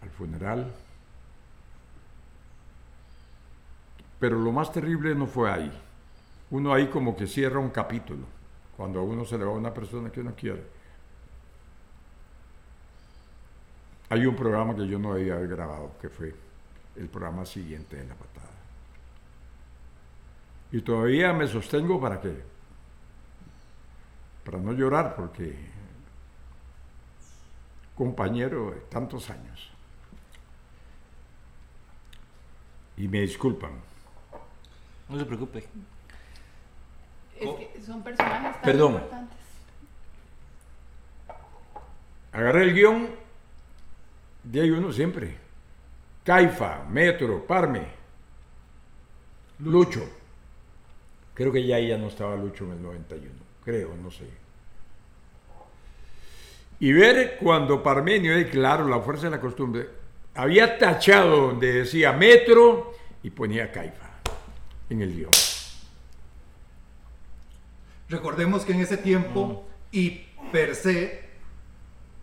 al funeral. Pero lo más terrible no fue ahí. Uno ahí como que cierra un capítulo, cuando a uno se le va a una persona que uno quiere. Hay un programa que yo no había grabado, que fue el programa siguiente de La Patada. Y todavía me sostengo para qué? Para no llorar, porque compañero de tantos años. Y me disculpan. No se preocupe. Es que son personajes tan Perdón. importantes. Agarré el guion, de ahí uno siempre. Caifa, Metro, Parme, Lucho. Creo que ya ya no estaba Lucho en el 91, creo, no sé. Y ver cuando Parmenio, y claro, la fuerza de la costumbre, había tachado donde decía Metro y ponía Caifa en el guion. Recordemos que en ese tiempo, y per se,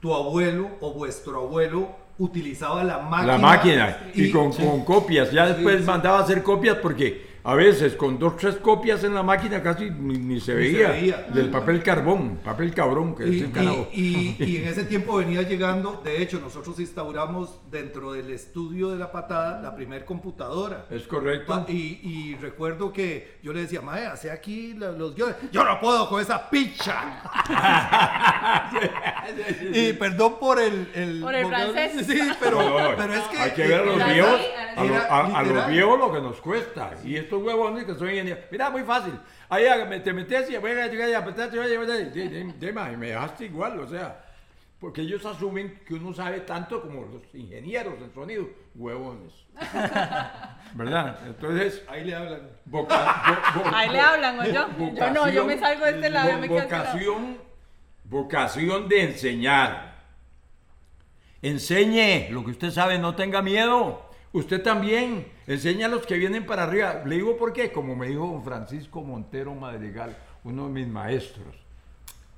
tu abuelo o vuestro abuelo utilizaba la máquina. La máquina y, con, sí. con copias. Ya Sí, después sí. mandaba a hacer copias porque a veces con dos tres copias en la máquina casi ni, ni se, Ni se veía. Del papel carbón, papel cabrón que Y, es y- y- y en ese tiempo venía llegando, de hecho, nosotros instauramos dentro del estudio de la patada la primer computadora. Es correcto. Y, y recuerdo que yo le decía, Mae, hace aquí los guiones. Yo no puedo con esa picha. y perdón por el. el Por el francés. Sí, pero, es que. hay que ver a los viejos, a, lo- a- a los viejos lo que nos cuesta. Y estos huevones que son ingenieros. Mira, muy fácil. Ahí te metes y voy a llegar y apretar, y me dejaste igual, o sea. Porque ellos asumen que uno sabe tanto como los ingenieros en sonido. Huevones. ¿Verdad? Entonces, Ahí le hablan. voca- vo- vo- Ahí le hablan, ¿o yo? Yo no, yo me salgo de este lado, me quedo este lado. vocación, vocación de enseñar. Enseñe lo que usted sabe, no tenga miedo. Usted también enseña a los que vienen para arriba. Le digo por qué, como me dijo Francisco Montero Madrigal, uno de mis maestros.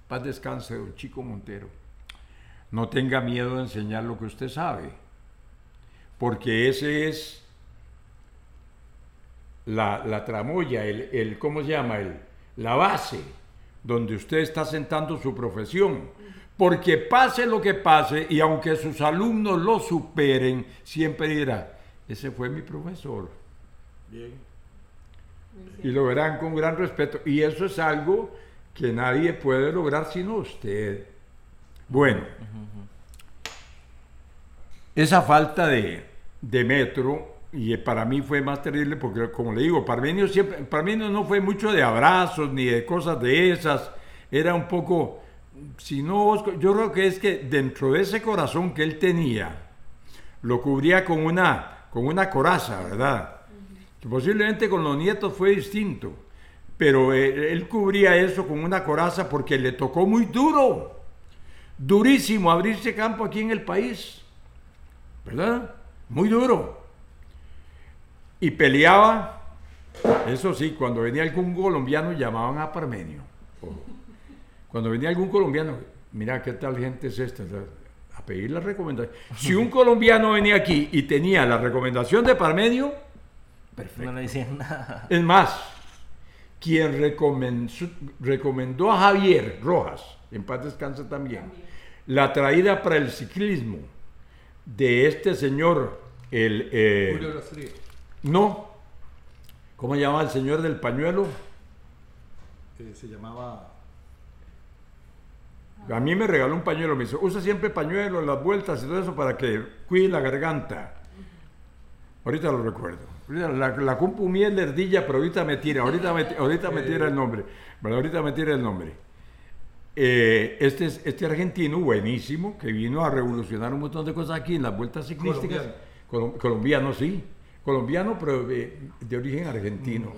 Paz descanse, don Chico Montero. No tenga miedo de enseñar lo que usted sabe, porque ese es la, la tramoya, el, el- ¿cómo se llama? El, la base donde usted está sentando su profesión. Porque pase lo que pase, y aunque sus alumnos lo superen, siempre dirá, ese fue mi profesor. Y lo verán con gran respeto. Y eso es algo que nadie puede lograr sino usted. Bueno, esa falta de, de metro, y para mí fue más terrible porque, como le digo, Parmenio, siempre, Parmenio no fue mucho de abrazos ni de cosas de esas, era un poco, si no, yo creo que es que dentro de ese corazón que él tenía, lo cubría con una, con una coraza, ¿verdad? Posiblemente con los nietos fue distinto, pero eh, él cubría eso con una coraza porque le tocó muy duro, durísimo abrirse campo aquí en el país, ¿verdad? Muy duro. Y peleaba, eso sí, cuando venía algún colombiano llamaban a Parmenio. Cuando venía algún colombiano, mira qué tal gente es esta, a pedir la recomendación. Si un colombiano venía aquí y tenía la recomendación de Parmenio, perfecto. No le decían nada. Es más, quien recomendó, recomendó a Javier Rojas, en paz descanse también, la traída para el ciclismo de este señor, el... eh, Julio Rastrillo. no, ¿cómo se llama el señor del pañuelo? Eh, se llamaba. A mí me regaló un pañuelo, me dice, usa siempre pañuelo en las vueltas y todo eso para que cuide la garganta. Ahorita lo recuerdo. La, la compu mía es lerdilla, pero ahorita me tira, ahorita me, ahorita me tira el nombre. Pero ahorita me tira el nombre. Eh, este, es- este argentino buenísimo que vino a revolucionar un montón de cosas aquí en las vueltas ciclísticas. Colom- colombiano, sí. Colombiano, pero de, de origen argentino.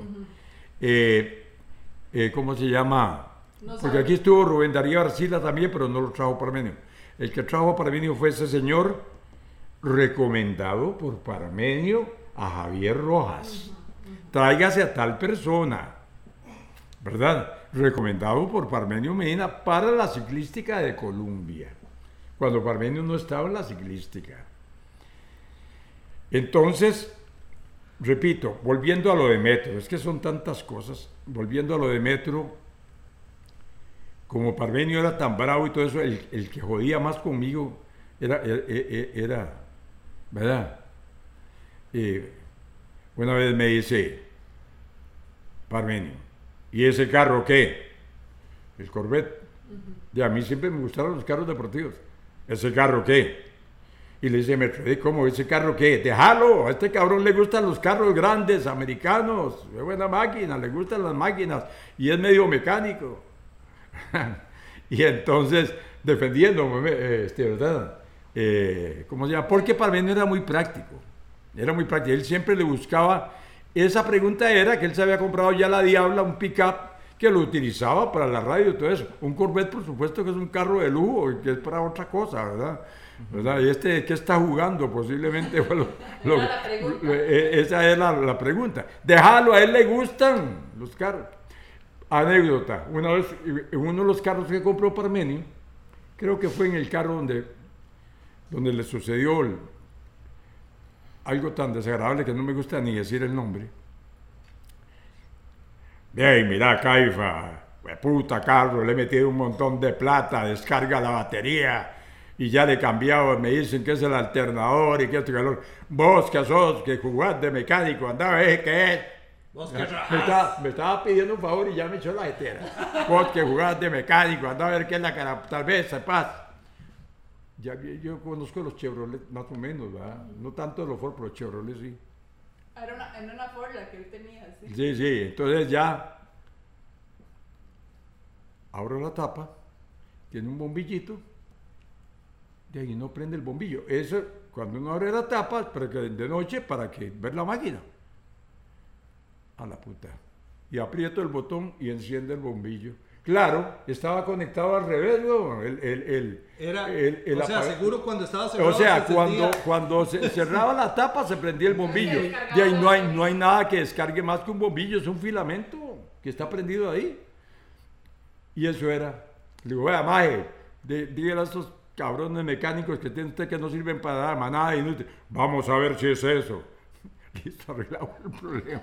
Eh, eh, ¿Cómo se llama? No Porque aquí estuvo Rubén Darío Arcila también, pero no lo trajo Parmenio. El que trajo Parmenio fue ese señor recomendado por Parmenio a Javier Rojas. Tráigase a tal persona, ¿verdad? Recomendado por Parmenio Medina para la ciclística de Colombia, cuando Parmenio no estaba en la ciclística. Entonces, repito, volviendo a lo de Metro, es que son tantas cosas, volviendo a lo de Metro, como Parmenio era tan bravo y todo eso, el, el que jodía más conmigo era, era, era- ¿verdad? Eh, una vez me dice, Parmenio, ¿y ese carro qué? El Corvette. Y a mí siempre me gustaron los carros deportivos. ¿Ese carro qué? Y le dice Metro, "¿Eh, ¿cómo? ¿Ese carro qué? Déjalo, a este cabrón le gustan los carros grandes, americanos, es buena máquina, le gustan las máquinas y es medio mecánico. y entonces, defendiéndome, eh, este, ¿verdad? Eh, ¿Cómo se llama? Porque Parmenio era muy práctico, era muy práctico. Él siempre le buscaba, esa pregunta era que él se había comprado ya la Diabla, un pick-up, que lo utilizaba para la radio y todo eso. Un Corvette, por supuesto, que es un carro de lujo y que es para otra cosa, ¿verdad? ¿Verdad? Y este, ¿qué está jugando? Posiblemente fue lo- lo- eh, esa es la, la pregunta. Déjalo, a él le gustan los carros. Anécdota, una vez en uno de los carros que compró Parmenio, creo que fue en el carro donde, donde le sucedió algo tan desagradable que no me gusta ni decir el nombre. Bien, mira, Caifa, puta carro, le he metido un montón de plata, descarga la batería y ya le he cambiado, me dicen que es el alternador y que esto y que. Vos que sos, que jugás de mecánico, anda a ver qué es. Me estaba, me estaba pidiendo un favor y ya me echó la jetera. Vos que jugás de mecánico, anda a ver qué es la cara, tal vez sepas. Ya, yo conozco los Chevrolet más o menos, ¿verdad? No tanto los Ford, pero los Chevrolet sí. Era una, era una Ford la que él tenía, sí. Sí, sí, entonces ya abro la tapa, tiene un bombillito, de ahí no prende el bombillo. Eso, cuando uno abre la tapa, para que, de noche, para que ver la máquina. A la puta. Y aprieto el botón y enciende el bombillo. Claro, estaba conectado al revés, ¿no? El, el, el, Era, el- el o sea, seguro cuando estaba cerrado. o sea, se cuando, cuando se cerraba la tapa se prendía el bombillo. Y ahí no hay, no hay nada que descargue más que un bombillo, es un filamento que está prendido ahí. Y eso era. Le digo, vea, maje, dí- dígale a estos cabrones mecánicos que tiene usted que no sirven para nada, más nada inútil. Vamos a ver si es eso. Listo, arreglamos el problema.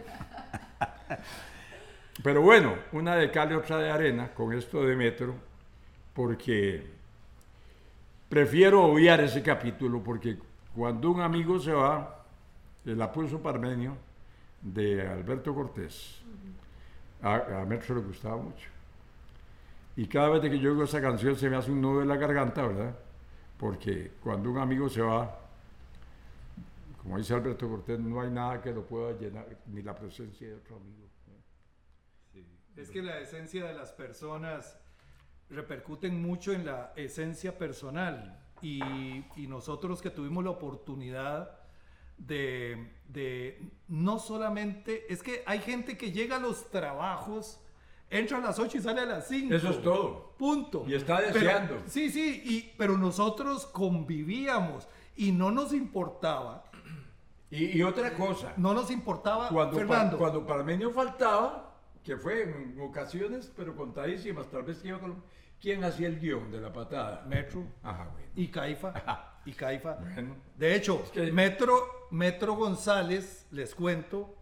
Pero bueno, una de cal y otra de arena con esto de metro, porque prefiero obviar ese capítulo, porque cuando un amigo se va, el Apulso Parmenio de Alberto Cortés, a, a Metro le gustaba mucho. Y cada vez que yo oigo esa canción se me hace un nudo en la garganta, ¿verdad? Porque cuando un amigo se va, como dice Alberto Cortés, no hay nada que lo pueda llenar, ni la presencia de otro amigo. Es que la esencia de las personas repercuten mucho en la esencia personal y, y nosotros que tuvimos la oportunidad de, de no solamente, es que hay gente que llega a los trabajos, entra a las 8 y sale a las 5. Eso es todo. Punto. Y está Pero- deseando. sí, sí, y, pero nosotros convivíamos y no nos importaba, Y, y otra cosa, no nos importaba, cuando, Pa- Fernando. cuando Parmenio faltaba, que fue en ocasiones, pero contadísimas, tal vez que iba con... ¿Quién hacía el guion de la patada? Metro Ajá, bueno. y Caifa. y Caifa. Bueno. De hecho, que- Metro, Metro González, les cuento,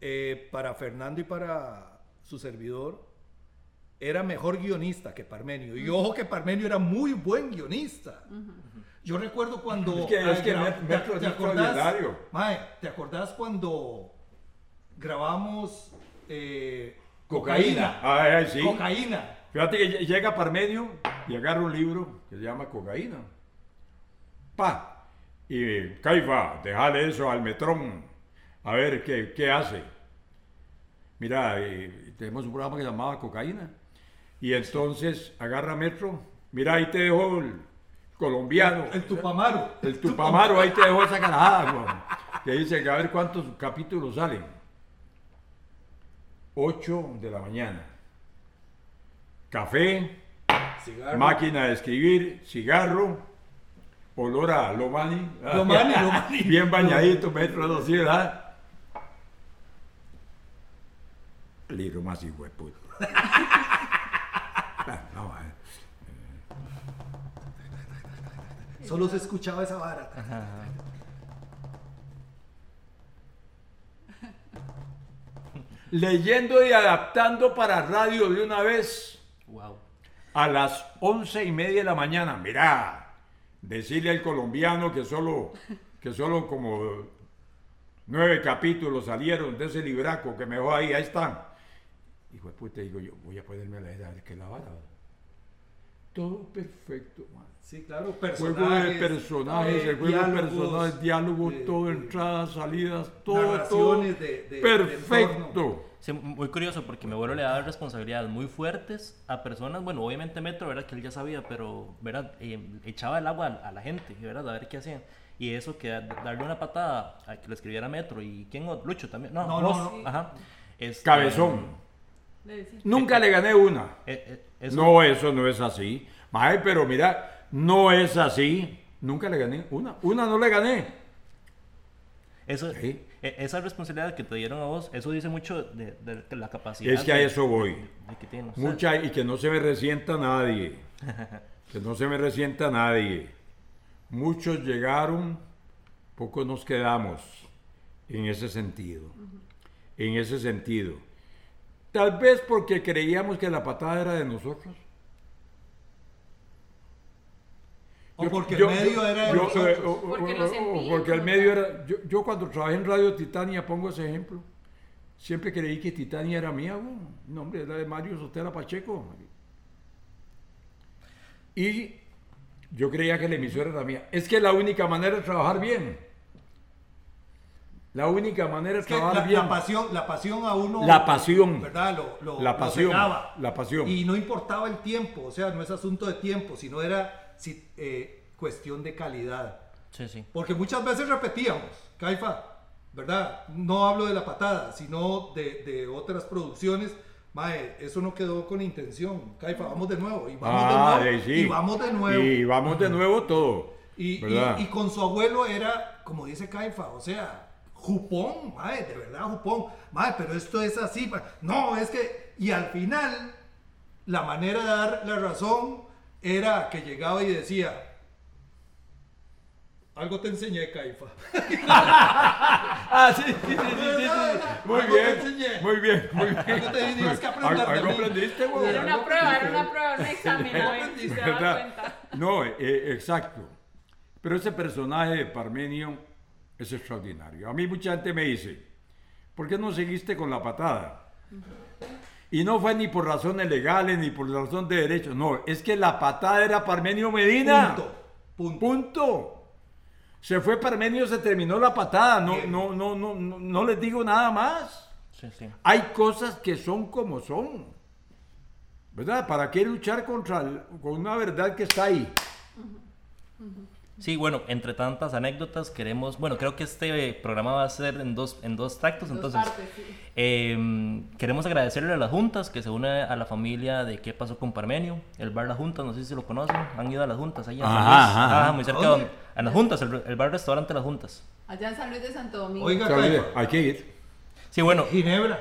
eh, para Fernando y para su servidor, era mejor guionista que Parmenio. Y ojo que Parmenio era muy buen guionista. Yo recuerdo cuando... Es que- es que Metro es acordás, extraordinario. Mae, ¿te acordás cuando grabamos eh, Cocaína. Ay, ay, sí. Cocaína. Fíjate que lle- llega Parmenio y agarra un libro que se llama Cocaína. Pa. Y Caifa, déjale eso al metrón. A ver qué, qué hace. Mira, eh, tenemos un programa que se llamaba Cocaína. Y entonces agarra Metro. Mira, ahí te dejo el colombiano. El Tupamaro. El Tupamaro, ahí te dejo esa carajada, weón. Que dice que a ver cuántos capítulos salen. 8 de la mañana. Café, Cigarro. máquina de escribir, cigarro, olor a Lomani. Lomani, Lomani. Bien bañadito, metro de así, ¿verdad? Libro más hijo de puta. No, eh. Solo se escuchaba esa vara. Leyendo y adaptando para radio de una vez. Wow. a las once y media de la mañana. Mirá, decirle al colombiano que solo, que solo como nueve capítulos salieron de ese libraco que me dejó ahí, ahí están. Hijo de puta, digo yo, voy a ponerme a leer a ver qué la vara. Todo perfecto, man. Sí, claro, Juego de personajes, eh, el juego de diálogos, personajes, diálogo, eh, todo, eh, entradas, salidas, todo, todo. narraciones de- de- perfecto. de. Sí, muy curioso porque mi abuelo le daba responsabilidades muy fuertes a personas, bueno, obviamente Metro, ¿verdad? Que él ya sabía, pero, ¿verdad? Eh, echaba el agua a, a la gente, ¿verdad? A ver qué hacían. Y eso que da- darle una patada a que lo escribiera Metro y quién otro? Lucho también. No, No, no. Ajá. Este, Cabezón. Le decía. Nunca le gané una. Eso- No, eso no es así. Mae, pero mira, no es así. Nunca le gané una. Una no le gané. Eso, Sí. e- esa responsabilidad que te dieron a vos, eso dice mucho de, de- de la capacidad. Es que a eso voy. que. Mucha, y que no se me resienta nadie. Que no se me resienta nadie. Muchos llegaron, pocos nos quedamos en ese sentido. En ese sentido. Tal vez porque creíamos que la patada era de nosotros. O Yo- porque yo- el medio yo- era de yo, nosotros. eh, o- o- Porque o- porque el medio era. Yo, yo cuando trabajé en Radio Titania, pongo ese ejemplo. Siempre creí que Titania era mía. No, hombre, era de Mario Sotera Pacheco. Y yo creía que la emisora era mía. Es que la única manera de trabajar bien. La única manera Es que la, bien. la pasión, la pasión a uno. La pasión. ¿Verdad? Lo, lo- La lo pasión, cegaba. la pasión. Y no importaba el tiempo, o sea, no es asunto de tiempo, sino era si- eh, cuestión de calidad. Sí, sí. Porque muchas veces repetíamos, Caifa, ¿verdad? No hablo de la patada, sino de, de otras producciones. Mae, eso no quedó con intención. Caifa, vamos de nuevo. Y vamos Ah, de nuevo. sí. Y vamos de nuevo. Y vamos de nuevo todo. Y, y- y con su abuelo era, como dice Caifa, o sea, jupón, mae, de verdad, jupón. Mae, pero esto es así. pa- No, es que. Y al final, la manera de dar la razón era que llegaba y decía. Algo te enseñé, Caifa. Ah, sí, sí, sí, sí, sí, sí. Muy bien, enseñé. muy bien, muy bien. Algo te tenías que aprender Algo- aprendiste, güey. Era una prueba, era una prueba, un examen. Cuenta. No, eh, exacto. Pero ese personaje de Parmenio es extraordinario. A mí mucha gente me dice, ¿por qué no seguiste con la patada? Y no fue ni por razones legales ni por razón de derecho. No, es que la patada era Parmenio Medina. Punto. Punto. Punto. Se fue Parmenio, se terminó la patada. No, no, no, no, no, no les digo nada más. Sí, sí. Hay cosas que son como son. ¿Verdad? ¿Para qué luchar contra el- con una verdad que está ahí? Sí, bueno, entre tantas anécdotas queremos, bueno, creo que este programa va a ser en dos, en dos tractos, Dos entonces partes, sí. eh, queremos agradecerle a las juntas que se une a la familia de qué pasó con Parmenio, el bar Las Juntas, no sé si lo conocen, han ido a las juntas en San Ajá, Luis, ajá, Ajá, ajá. muy cerca ¿A de donde- a las juntas, el, el bar restaurante Las Juntas. Allá en San Luis de Santo Domingo. Oiga, hay que ir. Sí, bueno, Ginebra.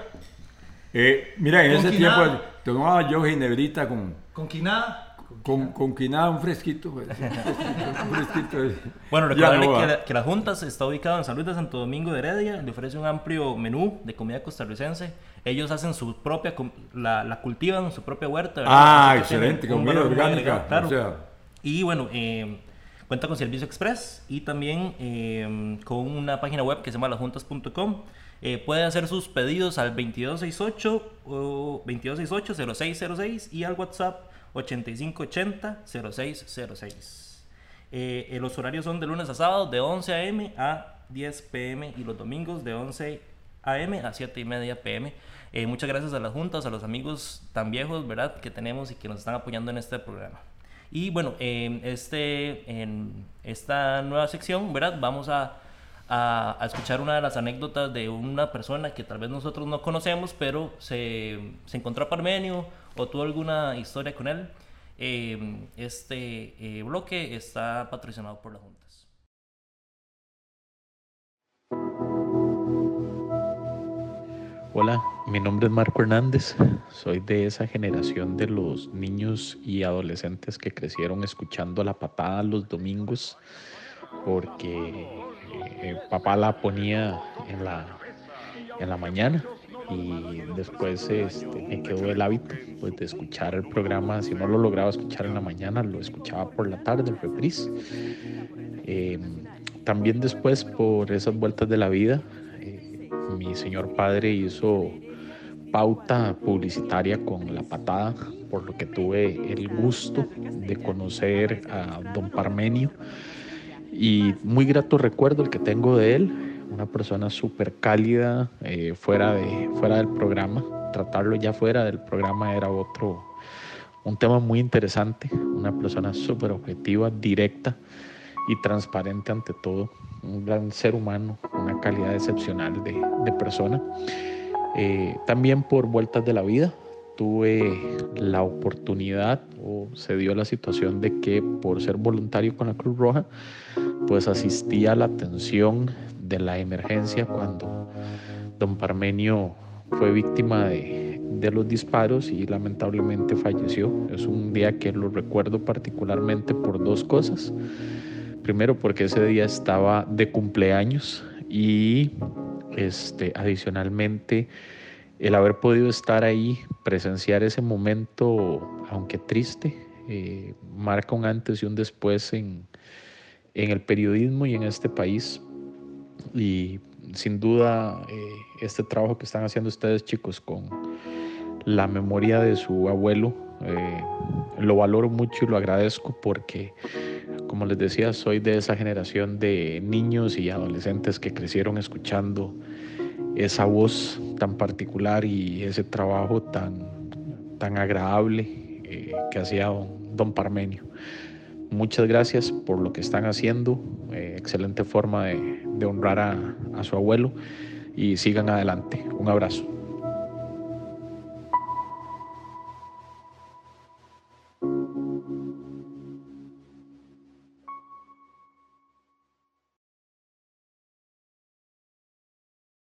Eh, mira, en ¿Con ese quinada? tiempo tomaba yo ginebrita con, Con quinada. Con, con quinada un fresquito. pues, un fresquito, eh. Bueno, Ya recordarle no que, la- que la Juntas está ubicada en San Luis de Santo Domingo de Heredia, le ofrece un amplio menú de comida costarricense. Ellos hacen su propia, la, la cultivan en su propia huerta. ¿verdad? Ah, Así que tienen excelente, un comida orgánica. claro. O sea, Y bueno, eh, cuenta con servicio express y también eh, con una página web que se llama lajuntas.com. Eh, puede hacer sus pedidos al 2268 o 2268-0606 y al WhatsApp 8580-0606. Eh, eh, los horarios son de lunes a sábado de 11 a.m. a 10 p.m. y los domingos de 11 a.m. a 7 y media p.m. Eh, muchas gracias a las juntas, a los amigos tan viejos, ¿verdad?, que tenemos y que nos están apoyando en este programa. Y bueno, eh, este, en esta nueva sección, ¿verdad?, vamos a, a- a escuchar una de las anécdotas de una persona que tal vez nosotros no conocemos, pero se, se encontró a Parmenio o tuvo alguna historia con él. Eh, este eh, bloque está patrocinado por las juntas. Hola, mi nombre es Marco Hernández. Soy de esa generación de los niños y adolescentes que crecieron escuchando la patada los domingos porque eh, papá la ponía en la, en la mañana y después este, me quedó el hábito pues, de escuchar el programa. Si no lo lograba escuchar en la mañana, lo escuchaba por la tarde, el reprise. Eh, también después, por esas vueltas de la vida, eh, mi señor padre hizo pauta publicitaria con la patada, por lo que tuve el gusto de conocer a don Parmenio. Y muy grato recuerdo el que tengo de él, una persona súper cálida eh, fuera, de, fuera del programa. Tratarlo ya fuera del programa era otro, un tema muy interesante, una persona súper objetiva, directa y transparente ante todo, un gran ser humano, una calidad excepcional de, de persona. Eh, también por vueltas de la vida tuve la oportunidad o se dio la situación de que por ser voluntario con la Cruz Roja, pues asistí a la atención de la emergencia cuando don Parmenio fue víctima de, de los disparos y lamentablemente falleció. Es un día que lo recuerdo particularmente por dos cosas. Primero porque ese día estaba de cumpleaños y este, adicionalmente el haber podido estar ahí, presenciar ese momento, aunque triste, eh, marca un antes y un después en, en el periodismo y en este país. Y sin duda eh, este trabajo que están haciendo ustedes chicos con la memoria de su abuelo, eh, lo valoro mucho y lo agradezco porque, como les decía, soy de esa generación de niños y adolescentes que crecieron escuchando esa voz tan particular y ese trabajo tan, tan agradable eh, que hacía don, don Parmenio. Muchas gracias por lo que están haciendo, eh, excelente forma de, de honrar a, su abuelo y sigan adelante. Un abrazo.